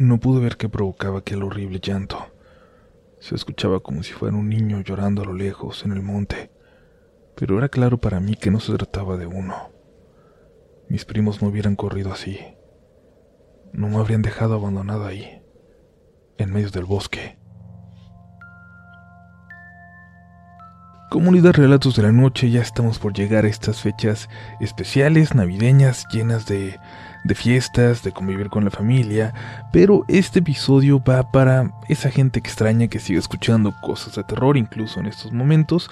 No pude ver qué provocaba aquel horrible llanto. Se escuchaba como si fuera un niño llorando a lo lejos en el monte, pero era claro para mí que no se trataba de uno. Mis primos no hubieran corrido así. No me habrían dejado abandonado ahí, en medio del bosque. Comunidad Relatos de la Noche, ya estamos por llegar a estas fechas especiales, navideñas, llenas de, de, fiestas, de convivir con la familia, pero este episodio va para esa gente extraña que sigue escuchando cosas de terror incluso en estos momentos,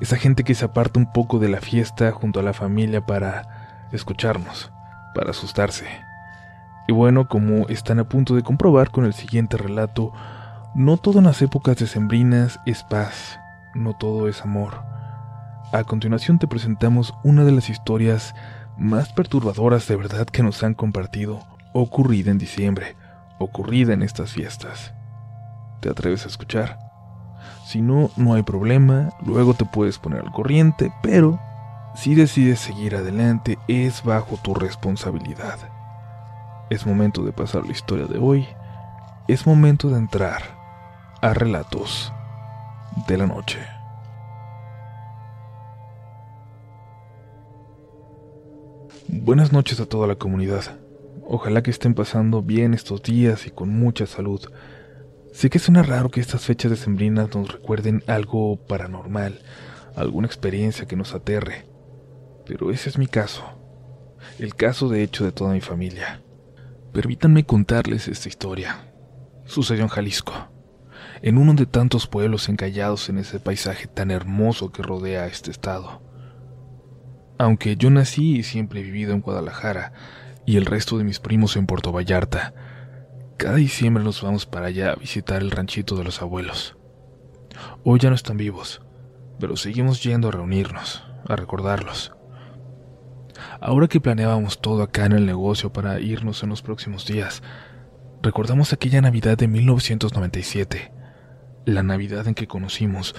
esa gente que se aparta un poco de la fiesta junto a la familia para escucharnos, para asustarse. Y bueno, como están a punto de comprobar con el siguiente relato, no todo en las épocas decembrinas es paz no todo es amor. A continuación te presentamos una de las historias más perturbadoras de verdad que nos han compartido, ocurrida en diciembre, ocurrida en estas fiestas. ¿Te atreves a escuchar? Si no, no hay problema, luego te puedes poner al corriente, pero si decides seguir adelante es bajo tu responsabilidad. Es momento de pasar la historia de hoy, es momento de entrar a relatos de la noche. Buenas noches a toda la comunidad. Ojalá que estén pasando bien estos días y con mucha salud. Sé que suena raro que estas fechas decembrinas nos recuerden algo paranormal, alguna experiencia que nos aterre, pero ese es mi caso, el caso de hecho de toda mi familia. Permítanme contarles esta historia. Sucedió en Jalisco en uno de tantos pueblos encallados en ese paisaje tan hermoso que rodea este estado. Aunque yo nací y siempre he vivido en Guadalajara y el resto de mis primos en Puerto Vallarta, cada diciembre nos vamos para allá a visitar el ranchito de los abuelos. Hoy ya no están vivos, pero seguimos yendo a reunirnos, a recordarlos. Ahora que planeábamos todo acá en el negocio para irnos en los próximos días, recordamos aquella Navidad de 1997, la Navidad en que conocimos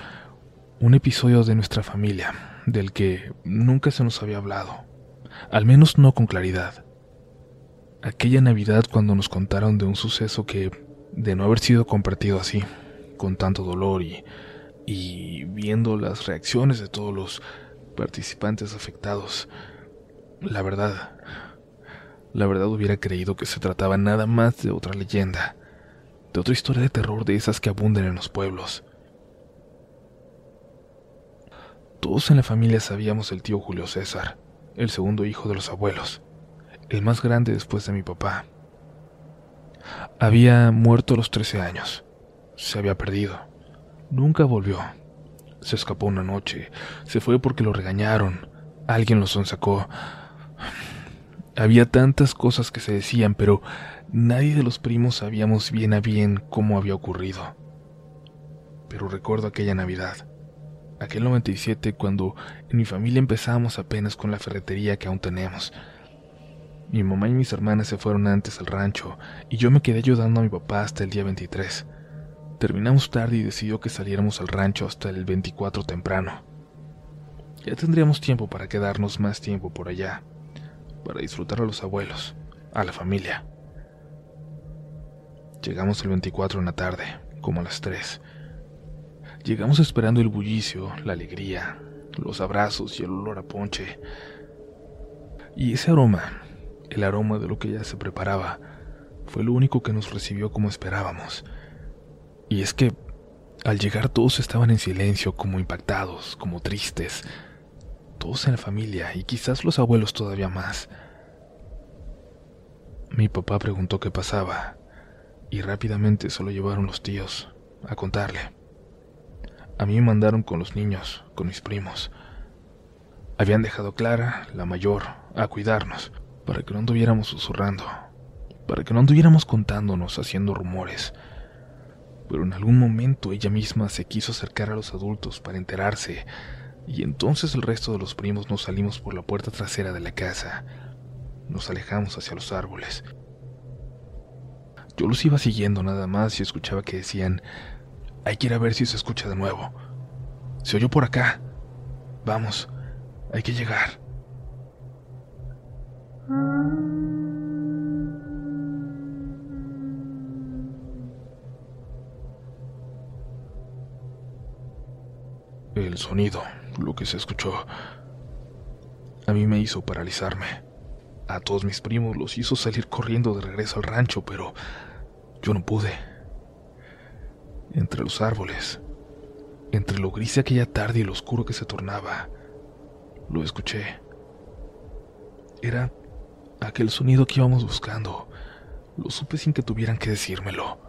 un episodio de nuestra familia del que nunca se nos había hablado, al menos no con claridad. Aquella Navidad cuando nos contaron de un suceso que, de no haber sido compartido así, con tanto dolor y, viendo las reacciones de todos los participantes afectados, la verdad, la verdad hubiera creído que se trataba nada más de otra leyenda de otra historia de terror de esas que abundan en los pueblos. Todos en la familia sabíamos el tío Julio César, el segundo hijo de los abuelos, el más grande después de mi papá. Había muerto a los 13 años, se había perdido, nunca volvió. Se escapó una noche, se fue porque lo regañaron, alguien lo sonsacó. Había tantas cosas que se decían, pero Nadie de los primos sabíamos bien a bien cómo había ocurrido. Pero recuerdo aquella Navidad, aquel 97 cuando en mi familia empezamos apenas con la ferretería que aún tenemos. Mi mamá y mis hermanas se fueron antes al rancho y yo me quedé ayudando a mi papá hasta el día 23. Terminamos tarde y decidió que saliéramos al rancho hasta el 24 temprano. Ya tendríamos tiempo para quedarnos más tiempo por allá, para disfrutar a los abuelos, a la familia. Llegamos el 24 en la tarde, como a las 3. Llegamos esperando el bullicio, la alegría, los abrazos y el olor a ponche. Y ese aroma, el aroma de lo que ya se preparaba, fue lo único que nos recibió como esperábamos. Y es que al llegar todos estaban en silencio, como impactados, como tristes. Todos en la familia y quizás los abuelos todavía más. Mi papá preguntó qué pasaba y rápidamente se lo llevaron los tíos a contarle. A mí me mandaron con los niños, con mis primos. Habían dejado Clara, la mayor, a cuidarnos, para que no anduviéramos susurrando, para que no anduviéramos contándonos, haciendo rumores. Pero en algún momento ella misma se quiso acercar a los adultos para enterarse, y entonces el resto de los primos nos salimos por la puerta trasera de la casa. Nos alejamos hacia los árboles yo los iba siguiendo nada más y escuchaba que decían, hay que ir a ver si se escucha de nuevo. Se oyó por acá. Vamos, hay que llegar. El sonido, lo que se escuchó, a mí me hizo paralizarme. A todos mis primos los hizo salir corriendo de regreso al rancho, pero yo no pude. Entre los árboles, entre lo gris de aquella tarde y lo oscuro que se tornaba, lo escuché. Era aquel sonido que íbamos buscando. Lo supe sin que tuvieran que decírmelo.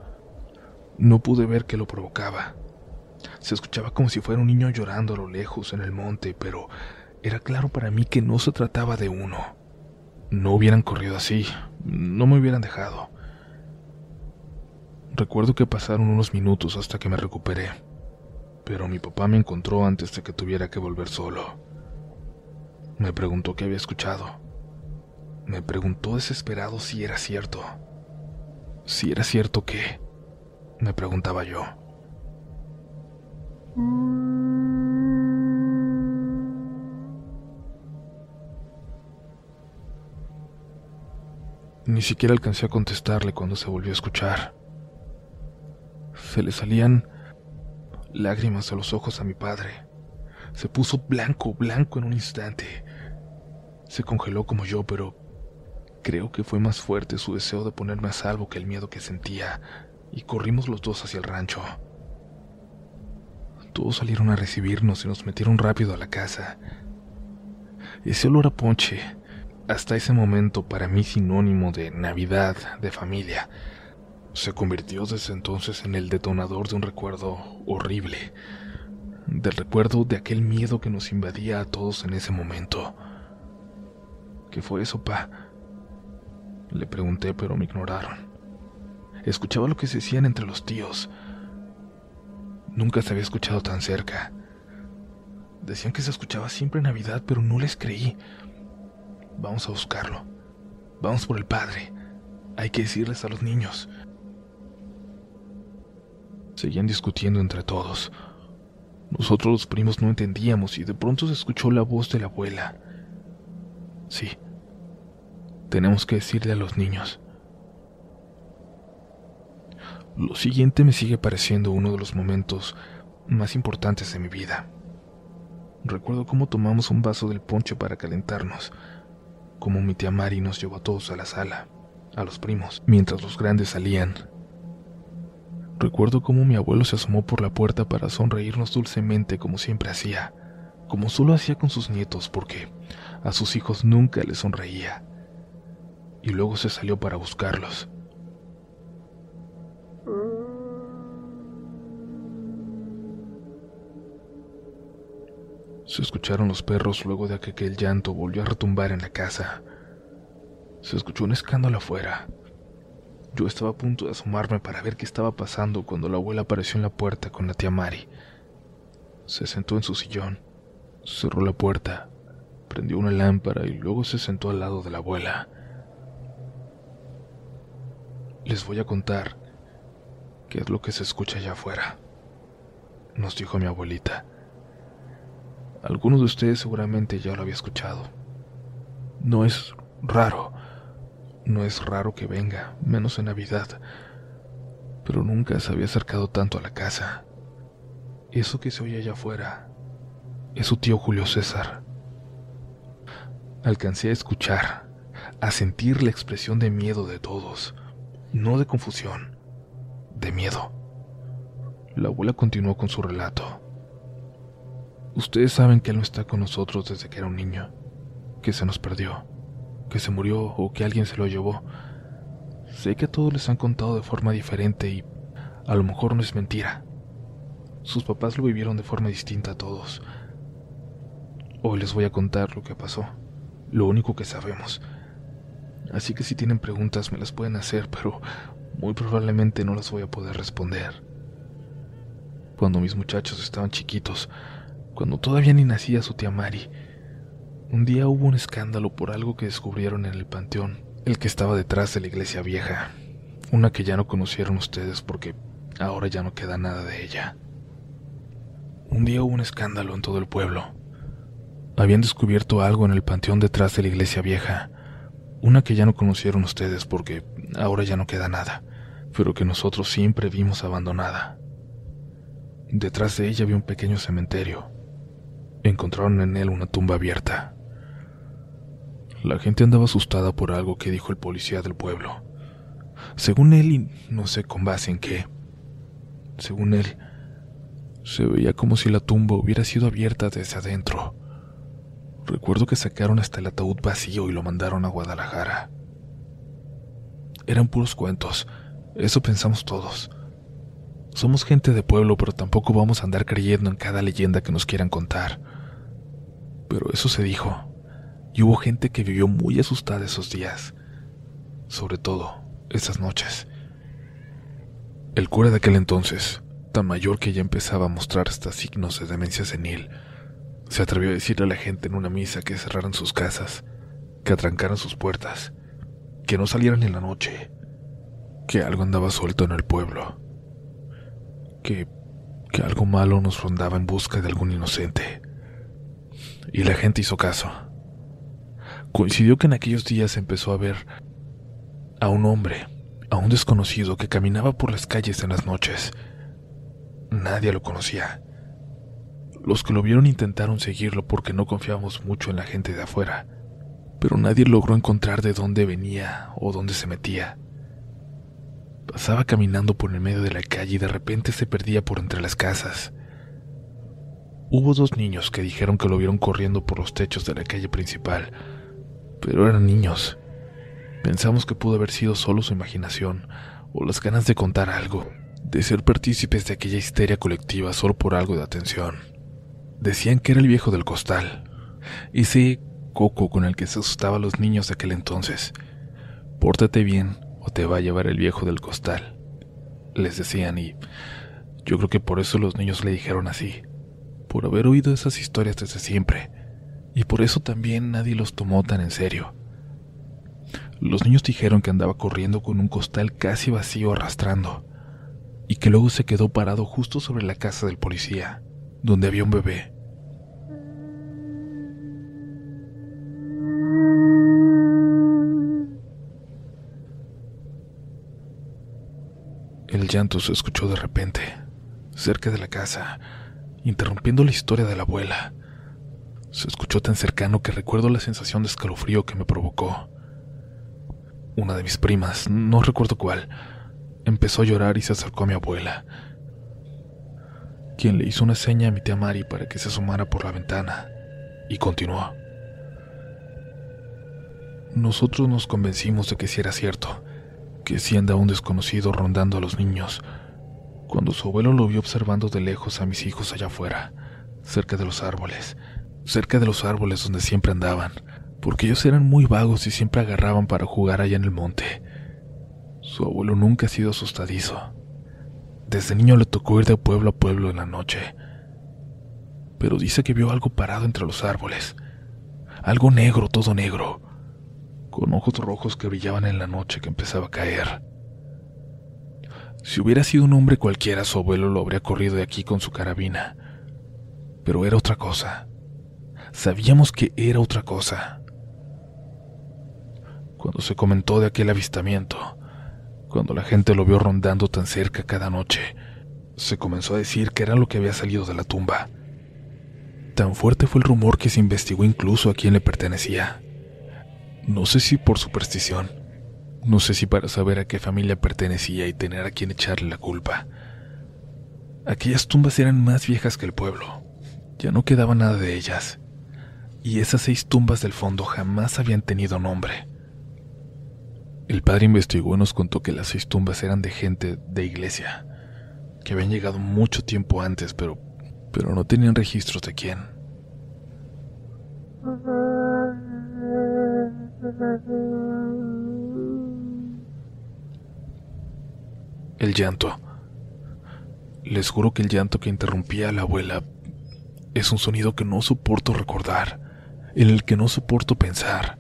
No pude ver qué lo provocaba. Se escuchaba como si fuera un niño llorando a lo lejos en el monte, pero era claro para mí que no se trataba de uno. No hubieran corrido así, no me hubieran dejado. Recuerdo que pasaron unos minutos hasta que me recuperé, pero mi papá me encontró antes de que tuviera que volver solo. Me preguntó qué había escuchado. Me preguntó desesperado si era cierto. Si era cierto que... Me preguntaba yo. Ni siquiera alcancé a contestarle cuando se volvió a escuchar. Se le salían lágrimas a los ojos a mi padre. Se puso blanco, blanco en un instante. Se congeló como yo, pero creo que fue más fuerte su deseo de ponerme a salvo que el miedo que sentía, y corrimos los dos hacia el rancho. Todos salieron a recibirnos y nos metieron rápido a la casa. Ese olor a ponche, hasta ese momento para mí sinónimo de Navidad, de familia, se convirtió desde entonces en el detonador de un recuerdo horrible, del recuerdo de aquel miedo que nos invadía a todos en ese momento. ¿Qué fue eso, pa? Le pregunté, pero me ignoraron. Escuchaba lo que se decían entre los tíos. Nunca se había escuchado tan cerca. Decían que se escuchaba siempre en Navidad, pero no les creí. Vamos a buscarlo. Vamos por el padre. Hay que decirles a los niños. Seguían discutiendo entre todos. Nosotros los primos no entendíamos y de pronto se escuchó la voz de la abuela. Sí, tenemos que decirle a los niños. Lo siguiente me sigue pareciendo uno de los momentos más importantes de mi vida. Recuerdo cómo tomamos un vaso del ponche para calentarnos como mi tía Mari nos llevó a todos a la sala, a los primos, mientras los grandes salían. Recuerdo cómo mi abuelo se asomó por la puerta para sonreírnos dulcemente como siempre hacía, como solo hacía con sus nietos porque a sus hijos nunca les sonreía. Y luego se salió para buscarlos. Se escucharon los perros luego de que aquel llanto volvió a retumbar en la casa. Se escuchó un escándalo afuera. Yo estaba a punto de asomarme para ver qué estaba pasando cuando la abuela apareció en la puerta con la tía Mari. Se sentó en su sillón, cerró la puerta, prendió una lámpara y luego se sentó al lado de la abuela. Les voy a contar qué es lo que se escucha allá afuera, nos dijo mi abuelita. Algunos de ustedes seguramente ya lo había escuchado. No es raro, no es raro que venga, menos en Navidad, pero nunca se había acercado tanto a la casa. Eso que se oye allá afuera es su tío Julio César. Alcancé a escuchar, a sentir la expresión de miedo de todos, no de confusión, de miedo. La abuela continuó con su relato. Ustedes saben que él no está con nosotros desde que era un niño, que se nos perdió, que se murió o que alguien se lo llevó. Sé que a todos les han contado de forma diferente y a lo mejor no es mentira. Sus papás lo vivieron de forma distinta a todos. Hoy les voy a contar lo que pasó, lo único que sabemos. Así que si tienen preguntas me las pueden hacer, pero muy probablemente no las voy a poder responder. Cuando mis muchachos estaban chiquitos, cuando todavía ni nacía su tía Mari. Un día hubo un escándalo por algo que descubrieron en el panteón, el que estaba detrás de la iglesia vieja, una que ya no conocieron ustedes porque ahora ya no queda nada de ella. Un día hubo un escándalo en todo el pueblo. Habían descubierto algo en el panteón detrás de la iglesia vieja, una que ya no conocieron ustedes porque ahora ya no queda nada, pero que nosotros siempre vimos abandonada. Detrás de ella había un pequeño cementerio, encontraron en él una tumba abierta. La gente andaba asustada por algo que dijo el policía del pueblo. Según él, y no sé con base en qué, según él, se veía como si la tumba hubiera sido abierta desde adentro. Recuerdo que sacaron hasta el ataúd vacío y lo mandaron a Guadalajara. Eran puros cuentos, eso pensamos todos. Somos gente de pueblo, pero tampoco vamos a andar creyendo en cada leyenda que nos quieran contar. Pero eso se dijo, y hubo gente que vivió muy asustada esos días, sobre todo esas noches. El cura de aquel entonces, tan mayor que ya empezaba a mostrar hasta signos de demencia senil, se atrevió a decirle a la gente en una misa que cerraran sus casas, que atrancaran sus puertas, que no salieran en la noche, que algo andaba suelto en el pueblo, que, que algo malo nos rondaba en busca de algún inocente. Y la gente hizo caso. Coincidió que en aquellos días empezó a ver a un hombre, a un desconocido que caminaba por las calles en las noches. Nadie lo conocía. Los que lo vieron intentaron seguirlo porque no confiábamos mucho en la gente de afuera, pero nadie logró encontrar de dónde venía o dónde se metía. Pasaba caminando por el medio de la calle y de repente se perdía por entre las casas. Hubo dos niños que dijeron que lo vieron corriendo por los techos de la calle principal, pero eran niños. Pensamos que pudo haber sido solo su imaginación o las ganas de contar algo, de ser partícipes de aquella histeria colectiva solo por algo de atención. Decían que era el viejo del costal, y sí, coco con el que se asustaba a los niños de aquel entonces. Pórtate bien o te va a llevar el viejo del costal, les decían y yo creo que por eso los niños le dijeron así, por haber oído esas historias desde siempre, y por eso también nadie los tomó tan en serio. Los niños dijeron que andaba corriendo con un costal casi vacío arrastrando, y que luego se quedó parado justo sobre la casa del policía, donde había un bebé. El llanto se escuchó de repente, cerca de la casa, interrumpiendo la historia de la abuela. Se escuchó tan cercano que recuerdo la sensación de escalofrío que me provocó. Una de mis primas, no recuerdo cuál, empezó a llorar y se acercó a mi abuela, quien le hizo una seña a mi tía Mari para que se asomara por la ventana, y continuó. Nosotros nos convencimos de que sí era cierto, que sí andaba un desconocido rondando a los niños, cuando su abuelo lo vio observando de lejos a mis hijos allá afuera, cerca de los árboles, cerca de los árboles donde siempre andaban, porque ellos eran muy vagos y siempre agarraban para jugar allá en el monte. Su abuelo nunca ha sido asustadizo. Desde niño le tocó ir de pueblo a pueblo en la noche. Pero dice que vio algo parado entre los árboles. Algo negro, todo negro, con ojos rojos que brillaban en la noche que empezaba a caer. Si hubiera sido un hombre cualquiera, su abuelo lo habría corrido de aquí con su carabina. Pero era otra cosa. Sabíamos que era otra cosa cuando se comentó de aquel avistamiento, cuando la gente lo vio rondando tan cerca cada noche, se comenzó a decir que era lo que había salido de la tumba. Tan fuerte fue el rumor que se investigó incluso a quién le pertenecía. No sé si por superstición, no sé si para saber a qué familia pertenecía y tener a quién echarle la culpa. Aquellas tumbas eran más viejas que el pueblo, ya no quedaba nada de ellas, y esas seis tumbas del fondo jamás habían tenido nombre. El padre investigó y nos contó que las seis tumbas eran de gente de iglesia, que habían llegado mucho tiempo antes, pero, pero no tenían registros de quién. El llanto. Les juro que el llanto que interrumpía a la abuela es un sonido que no soporto recordar, en el que no soporto pensar.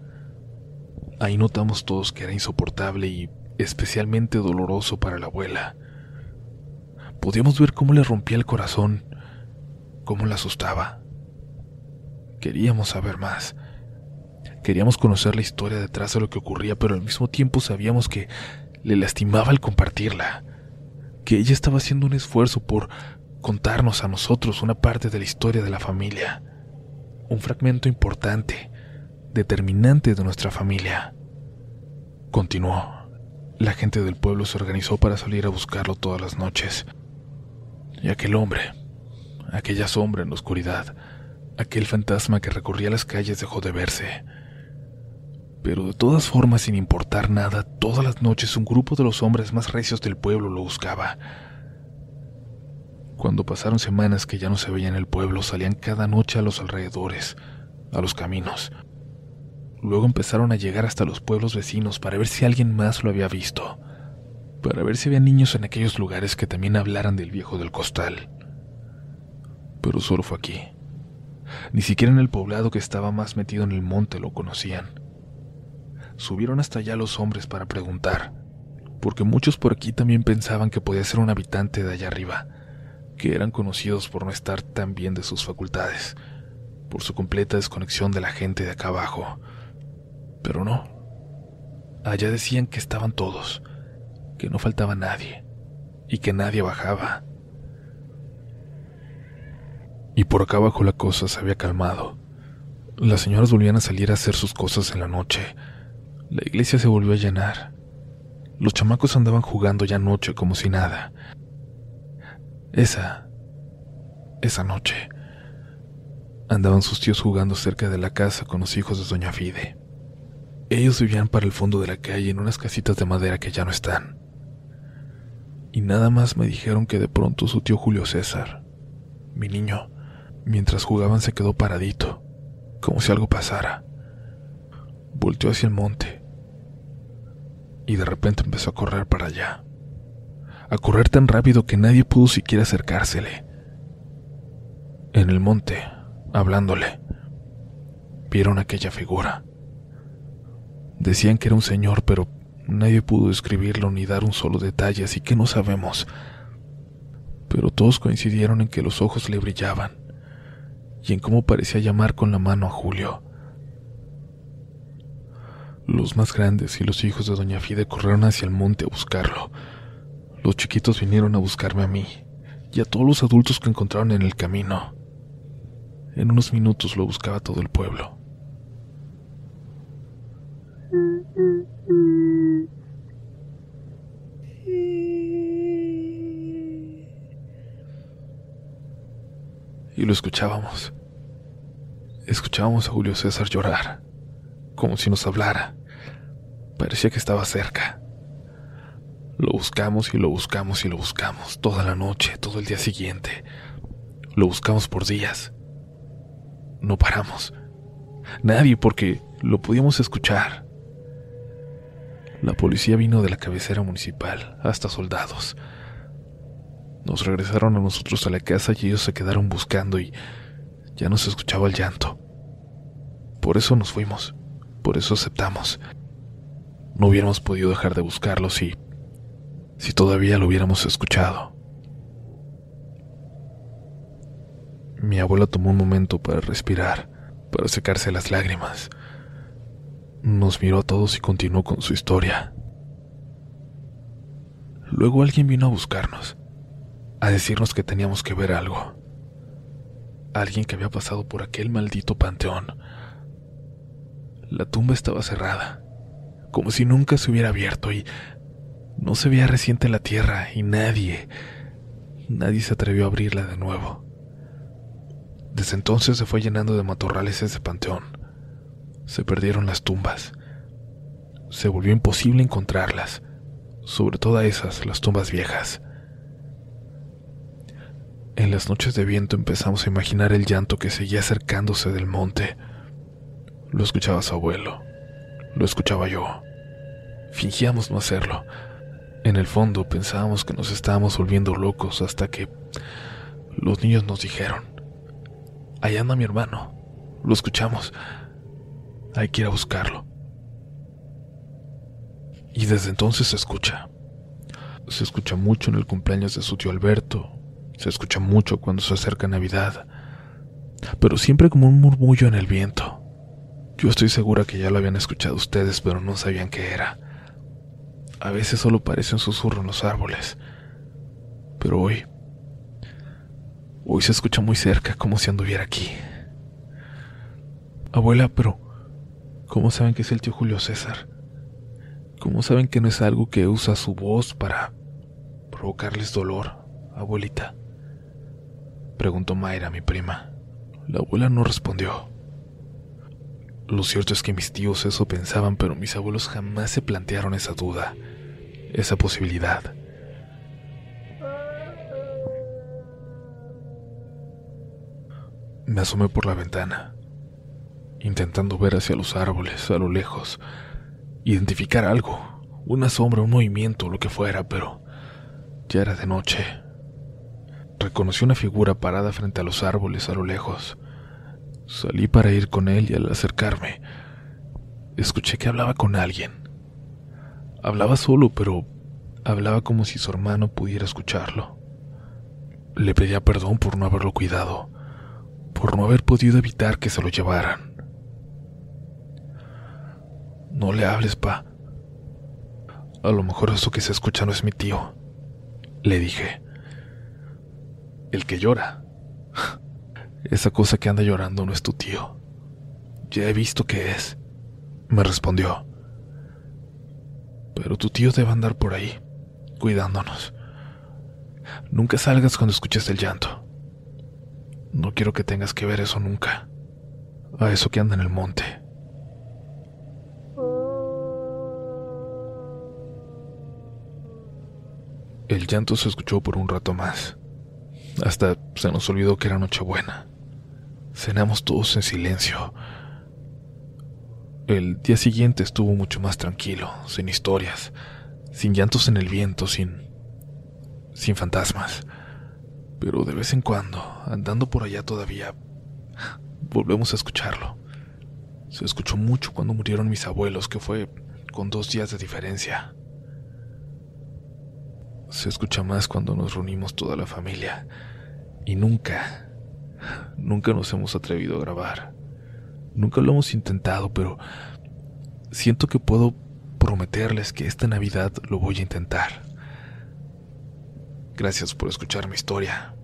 Ahí notamos todos que era insoportable y especialmente doloroso para la abuela. Podíamos ver cómo le rompía el corazón, cómo la asustaba. Queríamos saber más. Queríamos conocer la historia detrás de lo que ocurría, pero al mismo tiempo sabíamos que le lastimaba el compartirla, que ella estaba haciendo un esfuerzo por contarnos a nosotros una parte de la historia de la familia, un fragmento importante, determinante de nuestra familia. Continuó. La gente del pueblo se organizó para salir a buscarlo todas las noches. Y aquel hombre, aquella sombra en la oscuridad, aquel fantasma que recorría las calles dejó de verse. Pero de todas formas, sin importar nada, todas las noches un grupo de los hombres más recios del pueblo lo buscaba. Cuando pasaron semanas que ya no se veía en el pueblo, salían cada noche a los alrededores, a los caminos. Luego empezaron a llegar hasta los pueblos vecinos para ver si alguien más lo había visto, para ver si había niños en aquellos lugares que también hablaran del viejo del costal. Pero solo fue aquí. Ni siquiera en el poblado que estaba más metido en el monte lo conocían subieron hasta allá los hombres para preguntar, porque muchos por aquí también pensaban que podía ser un habitante de allá arriba, que eran conocidos por no estar tan bien de sus facultades, por su completa desconexión de la gente de acá abajo. Pero no. Allá decían que estaban todos, que no faltaba nadie, y que nadie bajaba. Y por acá abajo la cosa se había calmado. Las señoras volvían a salir a hacer sus cosas en la noche, la iglesia se volvió a llenar. Los chamacos andaban jugando ya noche como si nada. Esa... esa noche... Andaban sus tíos jugando cerca de la casa con los hijos de Doña Fide. Ellos vivían para el fondo de la calle en unas casitas de madera que ya no están. Y nada más me dijeron que de pronto su tío Julio César, mi niño, mientras jugaban se quedó paradito, como si algo pasara. Volteó hacia el monte y de repente empezó a correr para allá. A correr tan rápido que nadie pudo siquiera acercársele. En el monte, hablándole, vieron aquella figura. Decían que era un señor, pero nadie pudo describirlo ni dar un solo detalle, así que no sabemos. Pero todos coincidieron en que los ojos le brillaban y en cómo parecía llamar con la mano a Julio. Los más grandes y los hijos de Doña Fide corrieron hacia el monte a buscarlo. Los chiquitos vinieron a buscarme a mí y a todos los adultos que encontraron en el camino. En unos minutos lo buscaba todo el pueblo. Y lo escuchábamos. Escuchábamos a Julio César llorar, como si nos hablara. Parecía que estaba cerca. Lo buscamos y lo buscamos y lo buscamos toda la noche, todo el día siguiente. Lo buscamos por días. No paramos. Nadie porque lo podíamos escuchar. La policía vino de la cabecera municipal, hasta soldados. Nos regresaron a nosotros a la casa y ellos se quedaron buscando y ya no se escuchaba el llanto. Por eso nos fuimos, por eso aceptamos. No hubiéramos podido dejar de buscarlo si, si todavía lo hubiéramos escuchado. Mi abuela tomó un momento para respirar, para secarse las lágrimas. Nos miró a todos y continuó con su historia. Luego alguien vino a buscarnos, a decirnos que teníamos que ver algo. Alguien que había pasado por aquel maldito panteón. La tumba estaba cerrada como si nunca se hubiera abierto y no se veía reciente la tierra y nadie, nadie se atrevió a abrirla de nuevo. Desde entonces se fue llenando de matorrales ese panteón. Se perdieron las tumbas. Se volvió imposible encontrarlas, sobre todo esas, las tumbas viejas. En las noches de viento empezamos a imaginar el llanto que seguía acercándose del monte. Lo escuchaba su abuelo lo escuchaba yo. Fingíamos no hacerlo. En el fondo pensábamos que nos estábamos volviendo locos hasta que los niños nos dijeron, allá anda mi hermano, lo escuchamos, hay que ir a buscarlo. Y desde entonces se escucha. Se escucha mucho en el cumpleaños de su tío Alberto, se escucha mucho cuando se acerca Navidad, pero siempre como un murmullo en el viento. Yo estoy segura que ya lo habían escuchado ustedes, pero no sabían qué era. A veces solo parece un susurro en los árboles. Pero hoy... Hoy se escucha muy cerca, como si anduviera aquí. Abuela, pero ¿cómo saben que es el tío Julio César? ¿Cómo saben que no es algo que usa su voz para provocarles dolor, abuelita? Preguntó Mayra, mi prima. La abuela no respondió. Lo cierto es que mis tíos eso pensaban, pero mis abuelos jamás se plantearon esa duda, esa posibilidad. Me asomé por la ventana, intentando ver hacia los árboles, a lo lejos, identificar algo, una sombra, un movimiento, lo que fuera, pero ya era de noche. Reconocí una figura parada frente a los árboles a lo lejos. Salí para ir con él y al acercarme, escuché que hablaba con alguien. Hablaba solo, pero hablaba como si su hermano pudiera escucharlo. Le pedía perdón por no haberlo cuidado, por no haber podido evitar que se lo llevaran. No le hables, pa. A lo mejor eso que se escucha no es mi tío, le dije. El que llora. Esa cosa que anda llorando no es tu tío. Ya he visto que es, me respondió. Pero tu tío debe andar por ahí, cuidándonos. Nunca salgas cuando escuches el llanto. No quiero que tengas que ver eso nunca. A eso que anda en el monte. El llanto se escuchó por un rato más. Hasta se nos olvidó que era Nochebuena. Cenamos todos en silencio. El día siguiente estuvo mucho más tranquilo, sin historias, sin llantos en el viento, sin. sin fantasmas. Pero de vez en cuando, andando por allá todavía, volvemos a escucharlo. Se escuchó mucho cuando murieron mis abuelos, que fue con dos días de diferencia. Se escucha más cuando nos reunimos toda la familia. Y nunca, Nunca nos hemos atrevido a grabar. Nunca lo hemos intentado, pero siento que puedo prometerles que esta Navidad lo voy a intentar. Gracias por escuchar mi historia.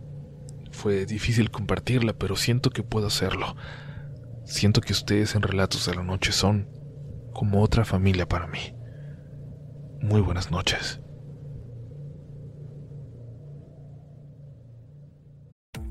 Fue difícil compartirla, pero siento que puedo hacerlo. Siento que ustedes en Relatos de la Noche son como otra familia para mí. Muy buenas noches.